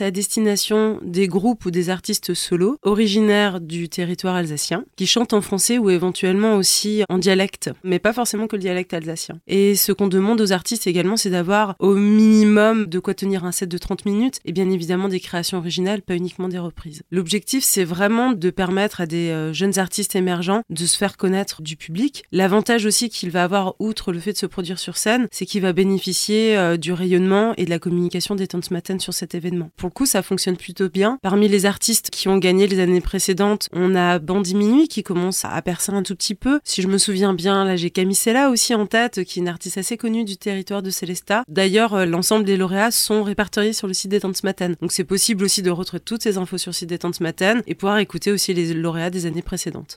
c'est à destination des groupes ou des artistes solos originaires du territoire alsacien qui chantent en français ou éventuellement aussi en dialecte, mais pas forcément que le dialecte alsacien. Et ce qu'on demande aux artistes également, c'est d'avoir au minimum de quoi tenir un set de 30 minutes et bien évidemment des créations originales, pas uniquement des reprises. L'objectif, c'est vraiment de permettre à des euh, jeunes artistes émergents de se faire connaître du public. L'avantage aussi qu'il va avoir, outre le fait de se produire sur scène, c'est qu'il va bénéficier euh, du rayonnement et de la communication des Tanzmatten sur cet événement. Ça fonctionne plutôt bien. Parmi les artistes qui ont gagné les années précédentes, on a Bandy Minuit qui commence à percer un tout petit peu. Si je me souviens bien, là j'ai Camisella aussi en tête, qui est une artiste assez connue du territoire de Célesta. D'ailleurs, euh, l'ensemble des lauréats sont répertoriés sur le site des Tanzmatten. Donc c'est possible aussi de retrouver toutes ces infos sur le site des Tanzmatten et pouvoir écouter aussi les lauréats des années précédentes.